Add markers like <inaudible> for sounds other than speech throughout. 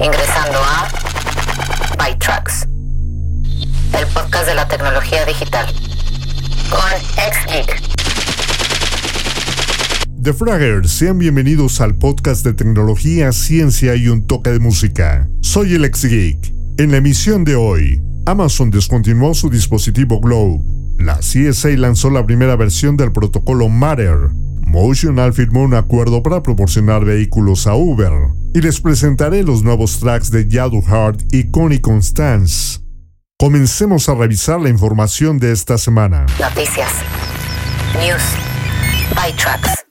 Ingresando a ByTrax, el podcast de la tecnología digital. Con XGeek. The Fraggers, sean bienvenidos al podcast de tecnología, ciencia y un toque de música. Soy el XGeek. En la emisión de hoy, Amazon descontinuó su dispositivo Glow. La CSA lanzó la primera versión del protocolo Matter. Motional firmó un acuerdo para proporcionar vehículos a Uber. Y les presentaré los nuevos tracks de Yadu Heart y Connie Constance. Comencemos a revisar la información de esta semana. Noticias. News. By Tracks.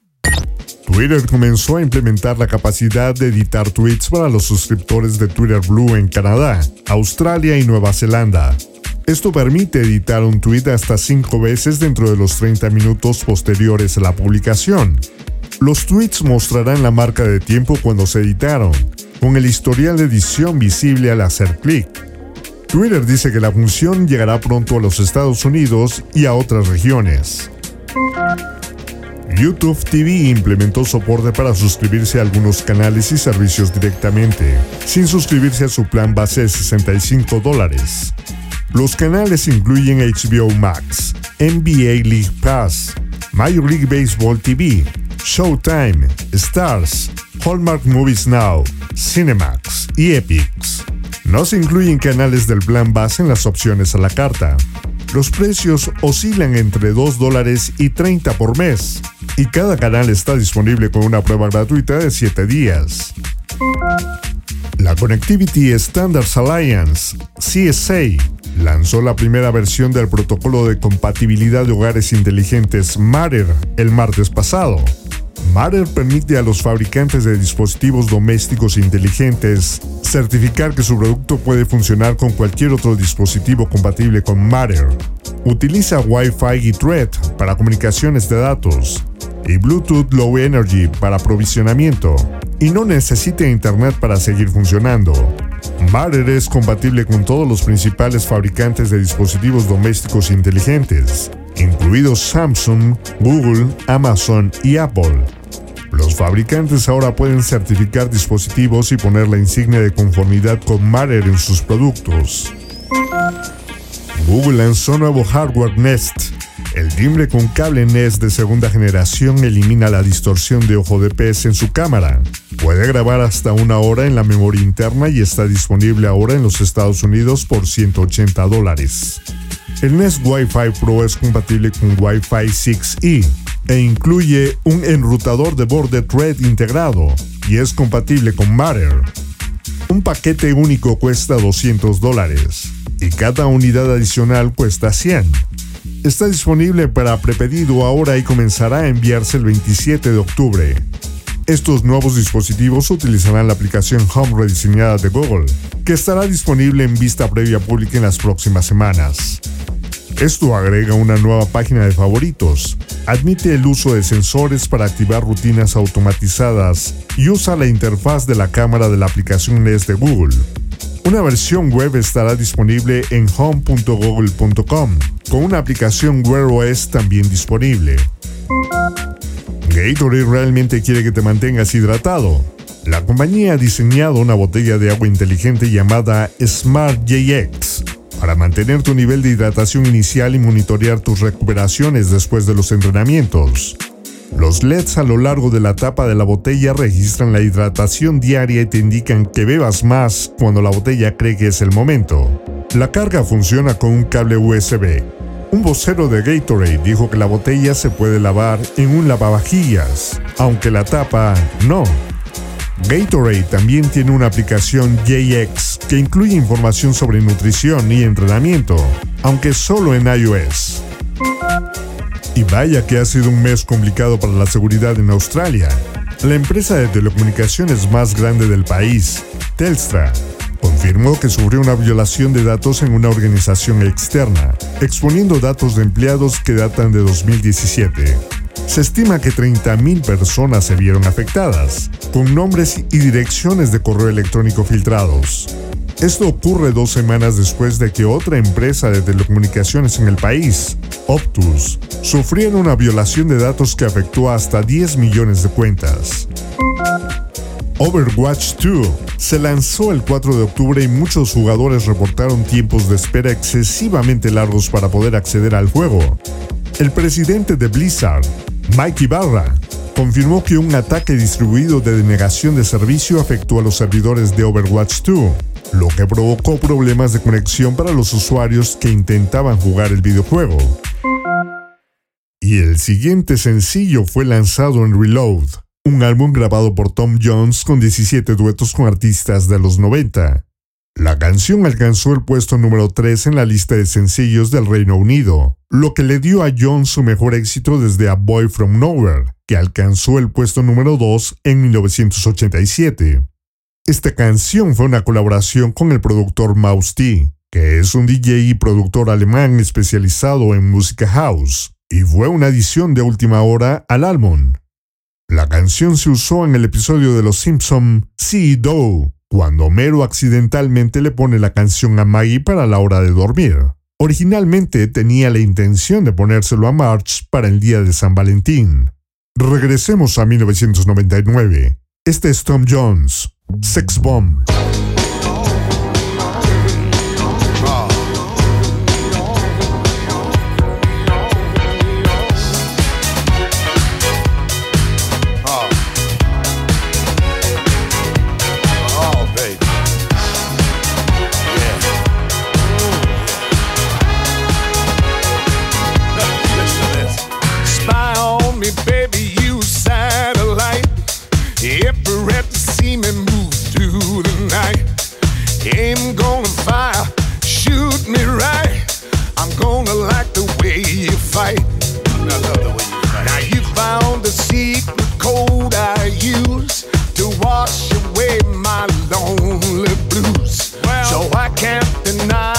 Twitter comenzó a implementar la capacidad de editar tweets para los suscriptores de Twitter Blue en Canadá, Australia y Nueva Zelanda. Esto permite editar un tweet hasta 5 veces dentro de los 30 minutos posteriores a la publicación. Los tweets mostrarán la marca de tiempo cuando se editaron, con el historial de edición visible al hacer clic. Twitter dice que la función llegará pronto a los Estados Unidos y a otras regiones. YouTube TV implementó soporte para suscribirse a algunos canales y servicios directamente, sin suscribirse a su plan base de 65 dólares. Los canales incluyen HBO Max, NBA League Pass, Major League Baseball TV, Showtime, Stars, Hallmark Movies Now, Cinemax y Epix. No se incluyen canales del plan base en las opciones a la carta. Los precios oscilan entre 2 dólares y 30 por mes, y cada canal está disponible con una prueba gratuita de 7 días. La Connectivity Standards Alliance, CSA, lanzó la primera versión del protocolo de compatibilidad de hogares inteligentes Matter el martes pasado. Matter permite a los fabricantes de dispositivos domésticos inteligentes certificar que su producto puede funcionar con cualquier otro dispositivo compatible con Matter. Utiliza Wi-Fi y Thread para comunicaciones de datos y Bluetooth Low Energy para aprovisionamiento y no necesita Internet para seguir funcionando. Matter es compatible con todos los principales fabricantes de dispositivos domésticos inteligentes, incluidos Samsung, Google, Amazon y Apple. Los fabricantes ahora pueden certificar dispositivos y poner la insignia de conformidad con Matter en sus productos. Google lanzó nuevo hardware Nest. El timbre con cable Nest de segunda generación elimina la distorsión de ojo de pez en su cámara. Puede grabar hasta una hora en la memoria interna y está disponible ahora en los Estados Unidos por 180 dólares. El Nest Wi-Fi Pro es compatible con Wi-Fi 6E e incluye un enrutador de borde Thread integrado y es compatible con Matter. Un paquete único cuesta 200 dólares y cada unidad adicional cuesta 100. Está disponible para prepedido ahora y comenzará a enviarse el 27 de octubre. Estos nuevos dispositivos utilizarán la aplicación Home rediseñada de Google, que estará disponible en vista previa pública en las próximas semanas. Esto agrega una nueva página de favoritos, admite el uso de sensores para activar rutinas automatizadas y usa la interfaz de la cámara de la aplicación Nest de Google. Una versión web estará disponible en home.google.com, con una aplicación Wear OS también disponible. Gatorade realmente quiere que te mantengas hidratado. La compañía ha diseñado una botella de agua inteligente llamada Smart JX para mantener tu nivel de hidratación inicial y monitorear tus recuperaciones después de los entrenamientos. Los LEDs a lo largo de la tapa de la botella registran la hidratación diaria y te indican que bebas más cuando la botella cree que es el momento. La carga funciona con un cable USB. Un vocero de Gatorade dijo que la botella se puede lavar en un lavavajillas, aunque la tapa no. Gatorade también tiene una aplicación JX que incluye información sobre nutrición y entrenamiento, aunque solo en iOS. Y vaya que ha sido un mes complicado para la seguridad en Australia. La empresa de telecomunicaciones más grande del país, Telstra, afirmó que sufrió una violación de datos en una organización externa, exponiendo datos de empleados que datan de 2017. Se estima que 30.000 personas se vieron afectadas, con nombres y direcciones de correo electrónico filtrados. Esto ocurre dos semanas después de que otra empresa de telecomunicaciones en el país, Optus, sufriera una violación de datos que afectó hasta 10 millones de cuentas. Overwatch 2 se lanzó el 4 de octubre y muchos jugadores reportaron tiempos de espera excesivamente largos para poder acceder al juego. El presidente de Blizzard, Mike Ibarra, confirmó que un ataque distribuido de denegación de servicio afectó a los servidores de Overwatch 2, lo que provocó problemas de conexión para los usuarios que intentaban jugar el videojuego. Y el siguiente sencillo fue lanzado en Reload, un álbum grabado por Tom Jones con 17 duetos con artistas de los 90. La canción alcanzó el puesto número 3 en la lista de sencillos del Reino Unido, lo que le dio a Jones su mejor éxito desde A Boy From Nowhere, que alcanzó el puesto número 2 en 1987. Esta canción fue una colaboración con el productor Maus T, que es un DJ y productor alemán especializado en música house, y fue una adición de última hora al álbum. La canción se usó en el episodio de Los Simpson See Do, cuando Homero accidentalmente le pone la canción a Maggie para la hora de dormir. Originalmente tenía la intención de ponérselo a March para el día de San Valentín. Regresemos a 1999. Este es Tom Jones, Sex Bomb. aim, gonna fire. Shoot me right. I'm gonna like the way you fight. I love the way you fight. Now you found the secret code I use to wash away my lonely blues. Well, so I can't deny.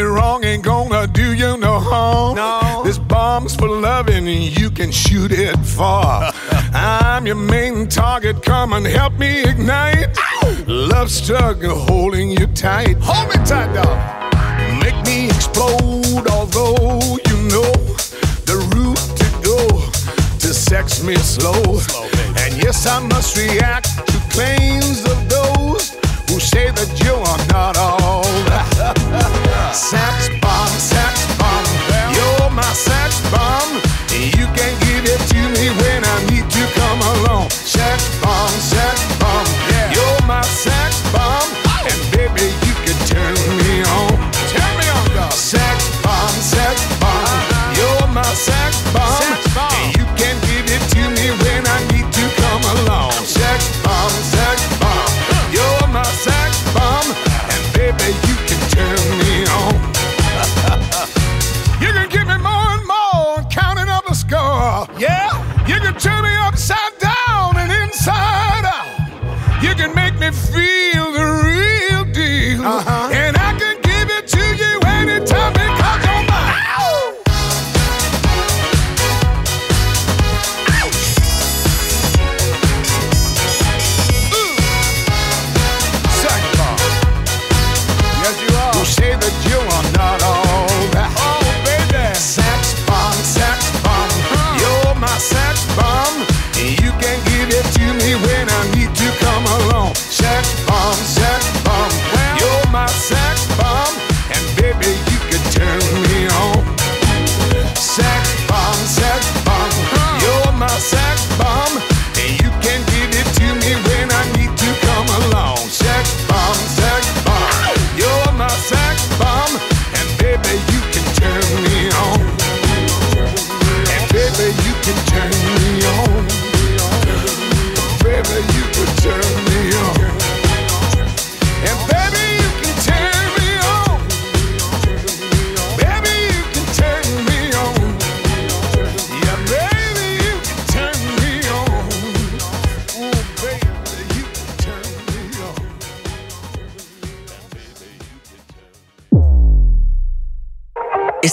Wrong, ain't gonna do you no harm. No. This bomb's for loving, and you can shoot it far. <laughs> I'm your main target, come and help me ignite. Ow! Love struggle holding you tight. Hold me tight, dog. Make me explode, although you know the route to go to sex me slow. slow and yes, I must react to claims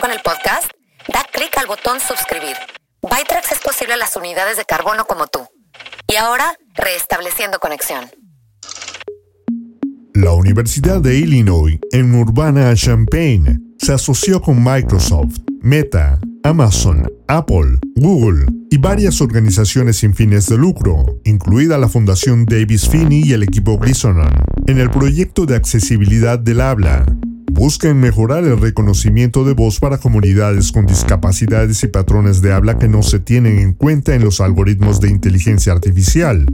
Con el podcast, da clic al botón suscribir. Bytrax es posible a las unidades de carbono como tú. Y ahora, restableciendo conexión. La Universidad de Illinois en Urbana-Champaign se asoció con Microsoft, Meta, Amazon, Apple, Google y varias organizaciones sin fines de lucro, incluida la Fundación Davis Finney y el equipo Gleason, en el proyecto de accesibilidad del habla. Buscan mejorar el reconocimiento de voz para comunidades con discapacidades y patrones de habla que no se tienen en cuenta en los algoritmos de inteligencia artificial.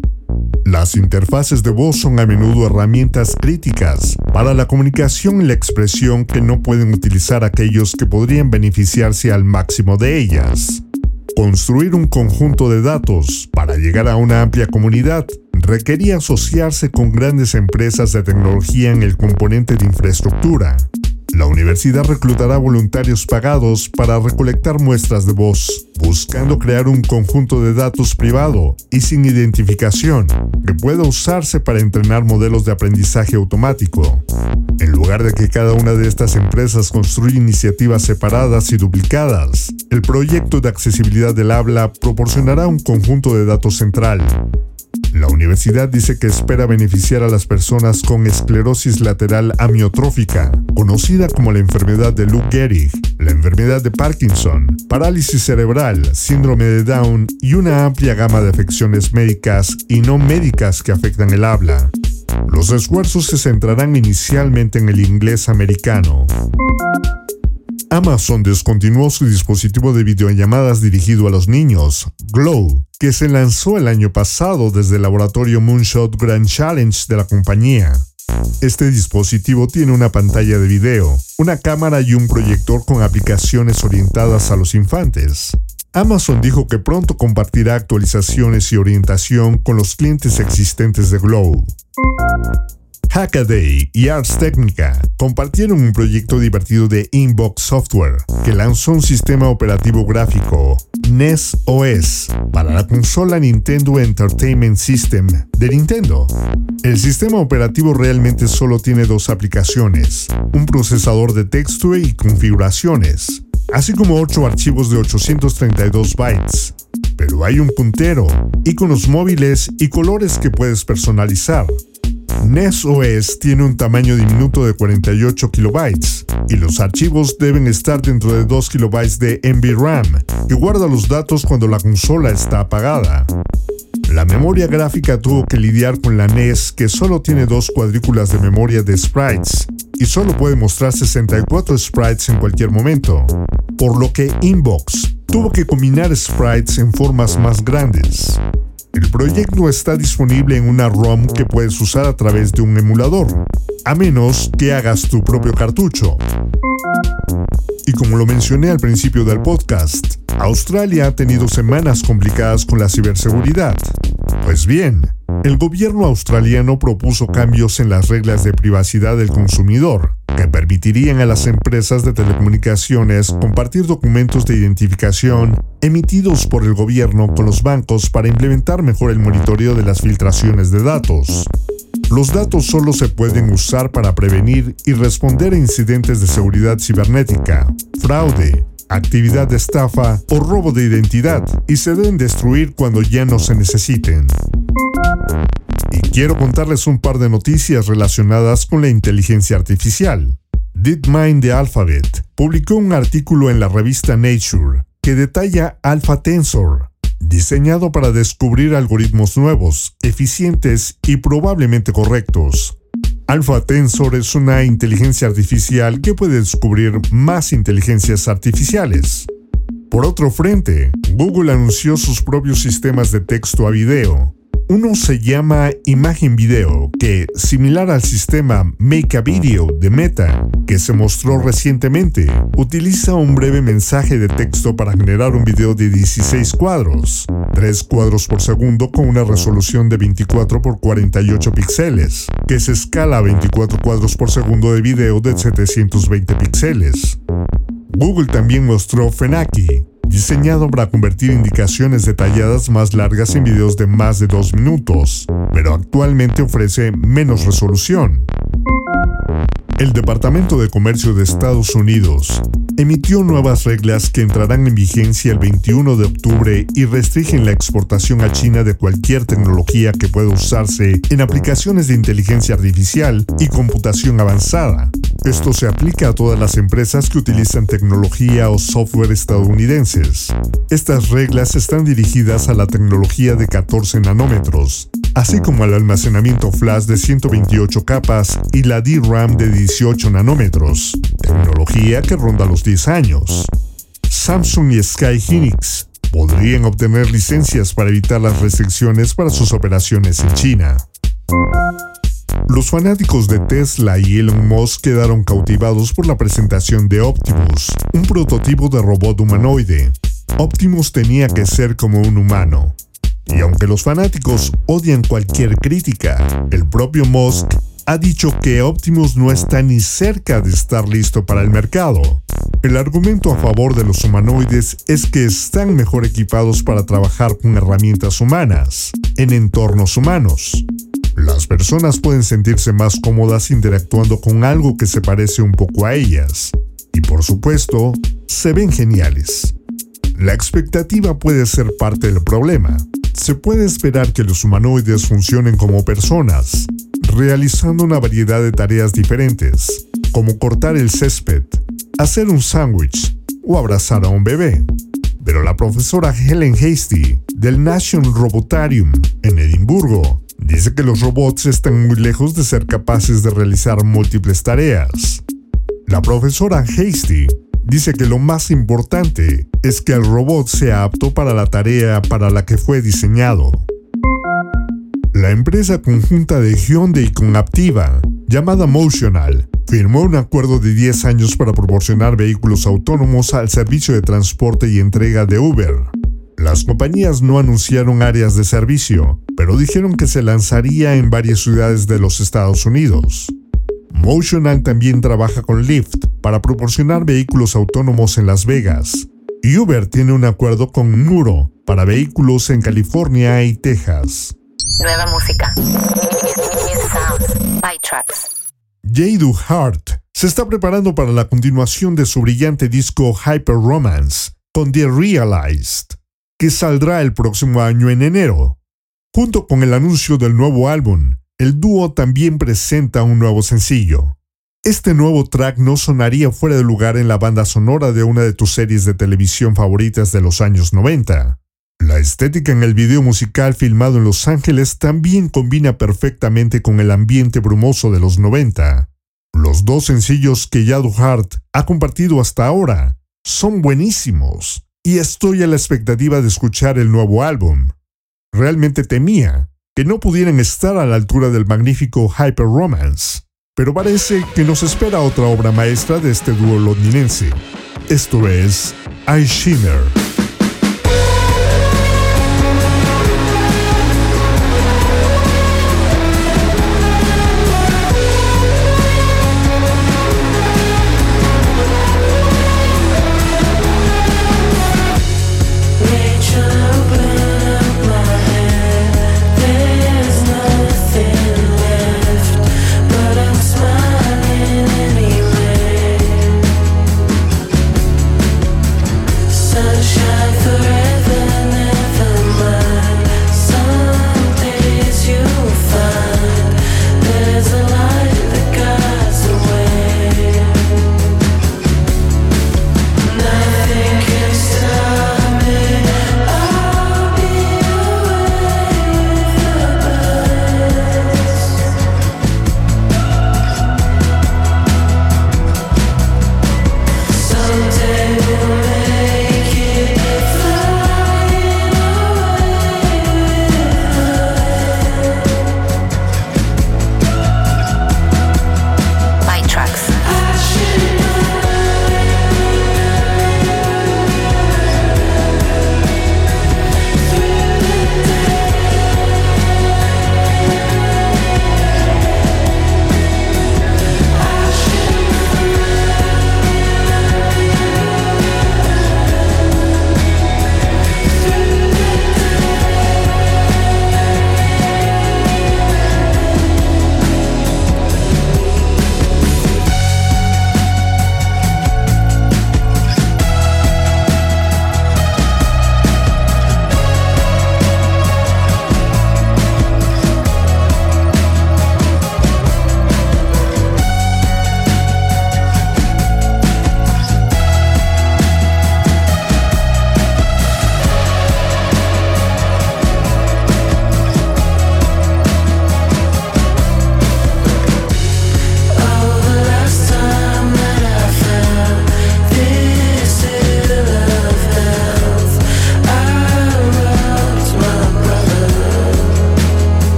Las interfaces de voz son a menudo herramientas críticas para la comunicación y la expresión que no pueden utilizar aquellos que podrían beneficiarse al máximo de ellas. Construir un conjunto de datos para llegar a una amplia comunidad requería asociarse con grandes empresas de tecnología en el componente de infraestructura, la universidad reclutará voluntarios pagados para recolectar muestras de voz, buscando crear un conjunto de datos privado y sin identificación que pueda usarse para entrenar modelos de aprendizaje automático. En lugar de que cada una de estas empresas construya iniciativas separadas y duplicadas, el proyecto de accesibilidad del habla proporcionará un conjunto de datos central la universidad dice que espera beneficiar a las personas con esclerosis lateral amiotrófica, conocida como la enfermedad de Lou Gehrig, la enfermedad de Parkinson, parálisis cerebral, síndrome de Down y una amplia gama de afecciones médicas y no médicas que afectan el habla. Los esfuerzos se centrarán inicialmente en el inglés americano. Amazon descontinuó su dispositivo de videollamadas dirigido a los niños, Glow, que se lanzó el año pasado desde el laboratorio Moonshot Grand Challenge de la compañía. Este dispositivo tiene una pantalla de video, una cámara y un proyector con aplicaciones orientadas a los infantes. Amazon dijo que pronto compartirá actualizaciones y orientación con los clientes existentes de Glow. Hackaday y Ars Technica compartieron un proyecto divertido de Inbox Software que lanzó un sistema operativo gráfico, NES OS, para la consola Nintendo Entertainment System de Nintendo. El sistema operativo realmente solo tiene dos aplicaciones, un procesador de texto y configuraciones, así como ocho archivos de 832 bytes. Pero hay un puntero, iconos móviles y colores que puedes personalizar. NES OS tiene un tamaño diminuto de 48 kilobytes y los archivos deben estar dentro de 2 kilobytes de NVRAM, que guarda los datos cuando la consola está apagada. La memoria gráfica tuvo que lidiar con la NES que solo tiene dos cuadrículas de memoria de sprites y solo puede mostrar 64 sprites en cualquier momento, por lo que Inbox tuvo que combinar sprites en formas más grandes. El proyecto está disponible en una ROM que puedes usar a través de un emulador, a menos que hagas tu propio cartucho. Y como lo mencioné al principio del podcast, Australia ha tenido semanas complicadas con la ciberseguridad. Pues bien, el gobierno australiano propuso cambios en las reglas de privacidad del consumidor, que permitirían a las empresas de telecomunicaciones compartir documentos de identificación emitidos por el gobierno con los bancos para implementar mejor el monitoreo de las filtraciones de datos. Los datos solo se pueden usar para prevenir y responder a incidentes de seguridad cibernética, fraude, actividad de estafa o robo de identidad y se deben destruir cuando ya no se necesiten. Quiero contarles un par de noticias relacionadas con la inteligencia artificial. DeepMind de Alphabet publicó un artículo en la revista Nature que detalla Alpha Tensor, diseñado para descubrir algoritmos nuevos, eficientes y probablemente correctos. Alpha Tensor es una inteligencia artificial que puede descubrir más inteligencias artificiales. Por otro frente, Google anunció sus propios sistemas de texto a video. Uno se llama Imagen Video, que, similar al sistema Make a Video de Meta, que se mostró recientemente, utiliza un breve mensaje de texto para generar un video de 16 cuadros, 3 cuadros por segundo con una resolución de 24 por 48 píxeles, que se escala a 24 cuadros por segundo de video de 720 píxeles. Google también mostró Fenaki, diseñado para convertir indicaciones detalladas más largas en videos de más de dos minutos, pero actualmente ofrece menos resolución. El Departamento de Comercio de Estados Unidos emitió nuevas reglas que entrarán en vigencia el 21 de octubre y restringen la exportación a China de cualquier tecnología que pueda usarse en aplicaciones de inteligencia artificial y computación avanzada. Esto se aplica a todas las empresas que utilizan tecnología o software estadounidenses. Estas reglas están dirigidas a la tecnología de 14 nanómetros, así como al almacenamiento flash de 128 capas y la DRAM de 18 nanómetros, tecnología que ronda los 10 años. Samsung y Sky Hynix podrían obtener licencias para evitar las restricciones para sus operaciones en China. Los fanáticos de Tesla y Elon Musk quedaron cautivados por la presentación de Optimus, un prototipo de robot humanoide. Optimus tenía que ser como un humano. Y aunque los fanáticos odian cualquier crítica, el propio Musk ha dicho que Optimus no está ni cerca de estar listo para el mercado. El argumento a favor de los humanoides es que están mejor equipados para trabajar con herramientas humanas, en entornos humanos. Las personas pueden sentirse más cómodas interactuando con algo que se parece un poco a ellas. Y por supuesto, se ven geniales. La expectativa puede ser parte del problema. Se puede esperar que los humanoides funcionen como personas, realizando una variedad de tareas diferentes, como cortar el césped, hacer un sándwich o abrazar a un bebé. Pero la profesora Helen Hasty del National Robotarium en Edimburgo dice que los robots están muy lejos de ser capaces de realizar múltiples tareas. La profesora Hasty dice que lo más importante es que el robot sea apto para la tarea para la que fue diseñado. La empresa conjunta de Hyundai con Aptiva, llamada Motional, firmó un acuerdo de 10 años para proporcionar vehículos autónomos al servicio de transporte y entrega de Uber. Las compañías no anunciaron áreas de servicio, pero dijeron que se lanzaría en varias ciudades de los Estados Unidos. Motional también trabaja con Lyft para proporcionar vehículos autónomos en Las Vegas. Y Uber tiene un acuerdo con Nuro para vehículos en California y Texas. Nueva música. Jadu Hart se está preparando para la continuación de su brillante disco Hyper Romance con The Realized que saldrá el próximo año en enero. Junto con el anuncio del nuevo álbum, el dúo también presenta un nuevo sencillo. Este nuevo track no sonaría fuera de lugar en la banda sonora de una de tus series de televisión favoritas de los años 90. La estética en el video musical filmado en Los Ángeles también combina perfectamente con el ambiente brumoso de los 90. Los dos sencillos que Yadu Hart ha compartido hasta ahora son buenísimos y estoy a la expectativa de escuchar el nuevo álbum. Realmente temía que no pudieran estar a la altura del magnífico Hyper Romance, pero parece que nos espera otra obra maestra de este dúo londinense. Esto es I Shimmer.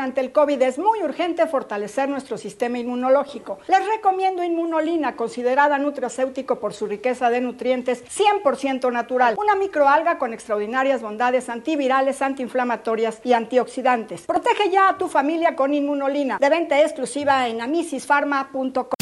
Ante el COVID es muy urgente fortalecer nuestro sistema inmunológico. Les recomiendo Inmunolina, considerada nutracéutico por su riqueza de nutrientes 100% natural. Una microalga con extraordinarias bondades antivirales, antiinflamatorias y antioxidantes. Protege ya a tu familia con Inmunolina. De venta exclusiva en amisisfarma.com.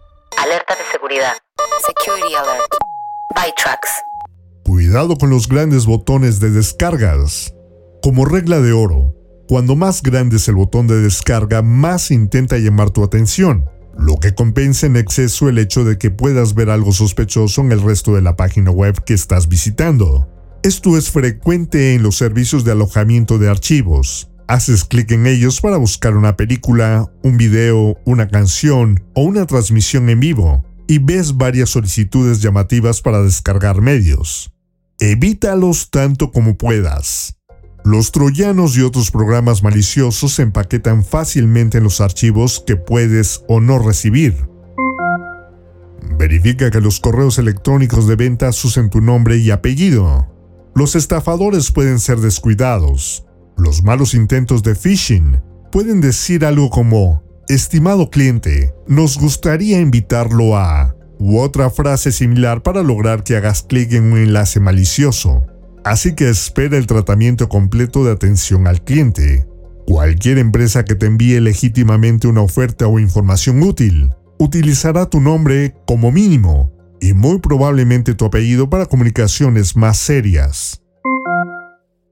Alerta de seguridad. Security Alert. ByTrax. Cuidado con los grandes botones de descargas. Como regla de oro, cuando más grande es el botón de descarga, más intenta llamar tu atención, lo que compensa en exceso el hecho de que puedas ver algo sospechoso en el resto de la página web que estás visitando. Esto es frecuente en los servicios de alojamiento de archivos. Haces clic en ellos para buscar una película, un video, una canción o una transmisión en vivo y ves varias solicitudes llamativas para descargar medios. Evítalos tanto como puedas. Los troyanos y otros programas maliciosos se empaquetan fácilmente en los archivos que puedes o no recibir. Verifica que los correos electrónicos de ventas usen tu nombre y apellido. Los estafadores pueden ser descuidados. Los malos intentos de phishing pueden decir algo como, estimado cliente, nos gustaría invitarlo a... u otra frase similar para lograr que hagas clic en un enlace malicioso. Así que espera el tratamiento completo de atención al cliente. Cualquier empresa que te envíe legítimamente una oferta o información útil utilizará tu nombre como mínimo y muy probablemente tu apellido para comunicaciones más serias.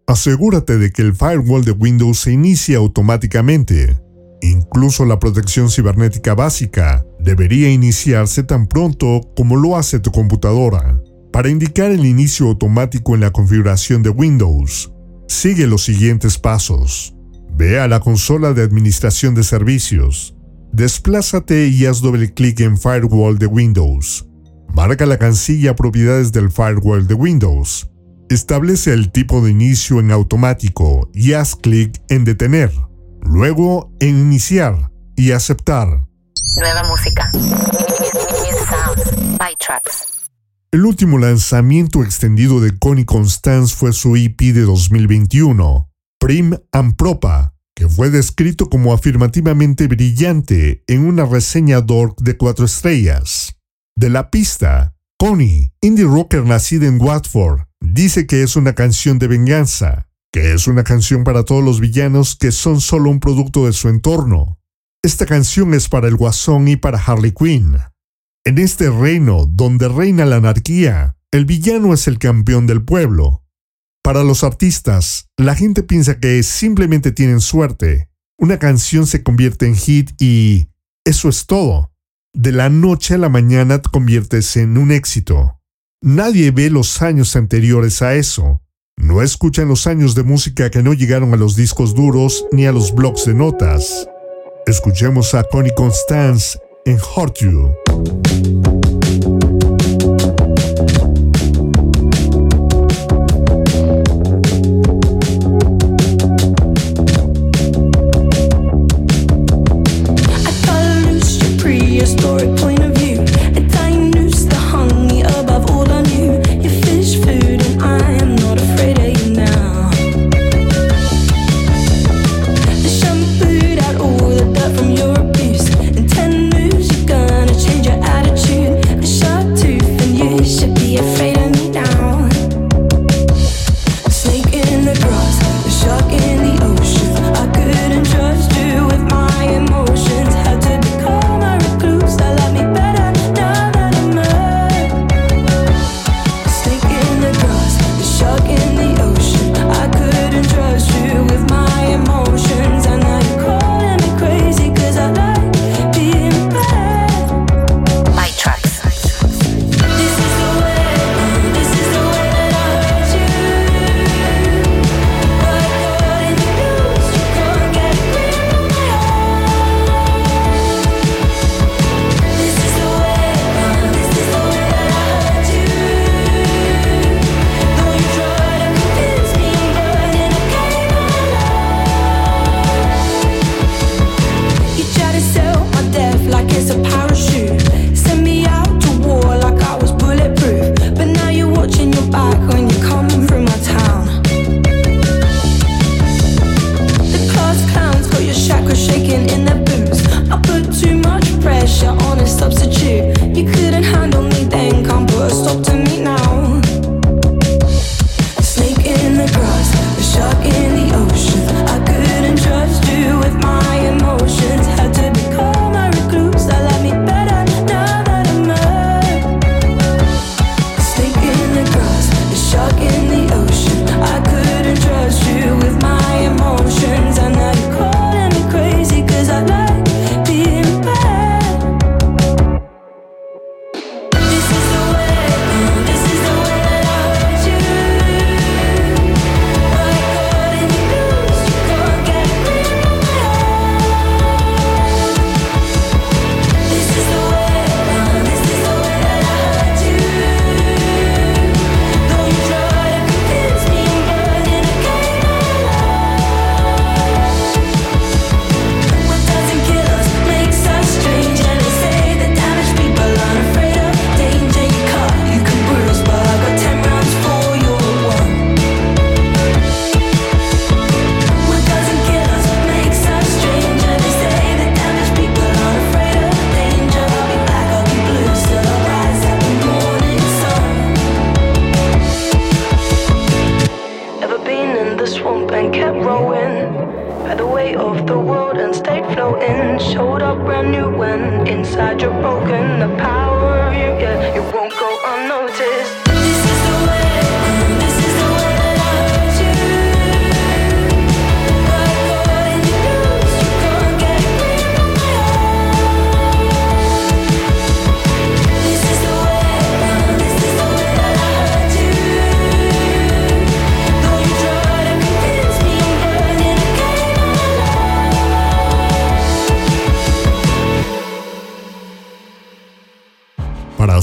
Asegúrate de que el firewall de Windows se inicie automáticamente. Incluso la protección cibernética básica debería iniciarse tan pronto como lo hace tu computadora. Para indicar el inicio automático en la configuración de Windows, sigue los siguientes pasos. Ve a la consola de administración de servicios. Desplázate y haz doble clic en Firewall de Windows. Marca la cancilla Propiedades del Firewall de Windows. Establece el tipo de inicio en automático y haz clic en Detener. Luego en Iniciar y Aceptar. Nueva música. ByTrax. El último lanzamiento extendido de Connie Constance fue su EP de 2021, Prim and Propa, que fue descrito como afirmativamente brillante en una reseña dork de cuatro estrellas. De la pista, Connie, indie rocker nacida en Watford, dice que es una canción de venganza, que es una canción para todos los villanos que son solo un producto de su entorno. Esta canción es para el Guasón y para Harley Quinn. En este reino donde reina la anarquía, el villano es el campeón del pueblo. Para los artistas, la gente piensa que simplemente tienen suerte. Una canción se convierte en hit y... eso es todo. De la noche a la mañana te conviertes en un éxito. Nadie ve los años anteriores a eso. No escuchan los años de música que no llegaron a los discos duros ni a los blogs de notas. Escuchemos a Connie Constance en Hurt You.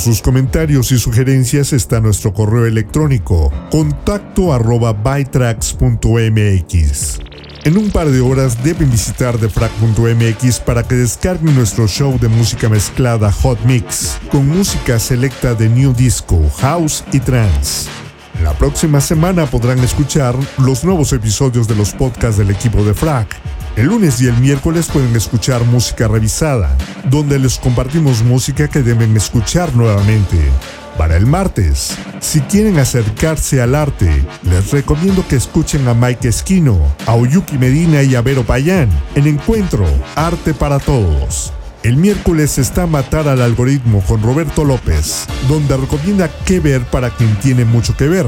Sus comentarios y sugerencias está nuestro correo electrónico contacto arroba bytrax.mx. En un par de horas deben visitar defrag.mx para que descarguen nuestro show de música mezclada Hot Mix con música selecta de New Disco, House y Trance. La próxima semana podrán escuchar los nuevos episodios de los podcasts del equipo de Frag. El lunes y el miércoles pueden escuchar música revisada, donde les compartimos música que deben escuchar nuevamente. Para el martes, si quieren acercarse al arte, les recomiendo que escuchen a Mike Esquino, a Oyuki Medina y a Vero Payán en Encuentro Arte para Todos. El miércoles está Matar al Algoritmo con Roberto López, donde recomienda qué ver para quien tiene mucho que ver.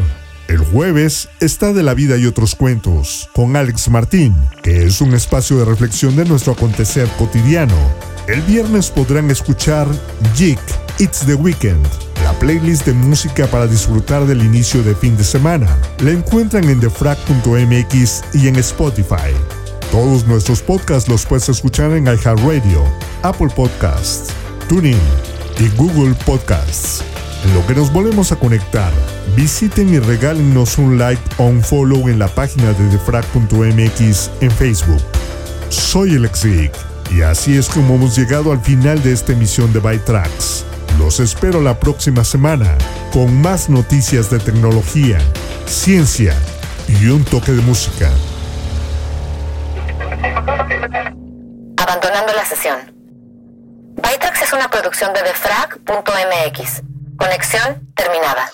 El jueves está De la vida y otros cuentos, con Alex Martín, que es un espacio de reflexión de nuestro acontecer cotidiano. El viernes podrán escuchar Jig, It's the Weekend, la playlist de música para disfrutar del inicio de fin de semana. La encuentran en defrag.mx y en Spotify. Todos nuestros podcasts los puedes escuchar en iHeartRadio, Apple Podcasts, TuneIn y Google Podcasts. En lo que nos volvemos a conectar, visiten y regálenos un like o un follow en la página de defrag.mx en Facebook. Soy el y así es como hemos llegado al final de esta emisión de Tracks. Los espero la próxima semana con más noticias de tecnología, ciencia y un toque de música. Abandonando la sesión. Bytrax es una producción de defrag.mx. Conexión terminada.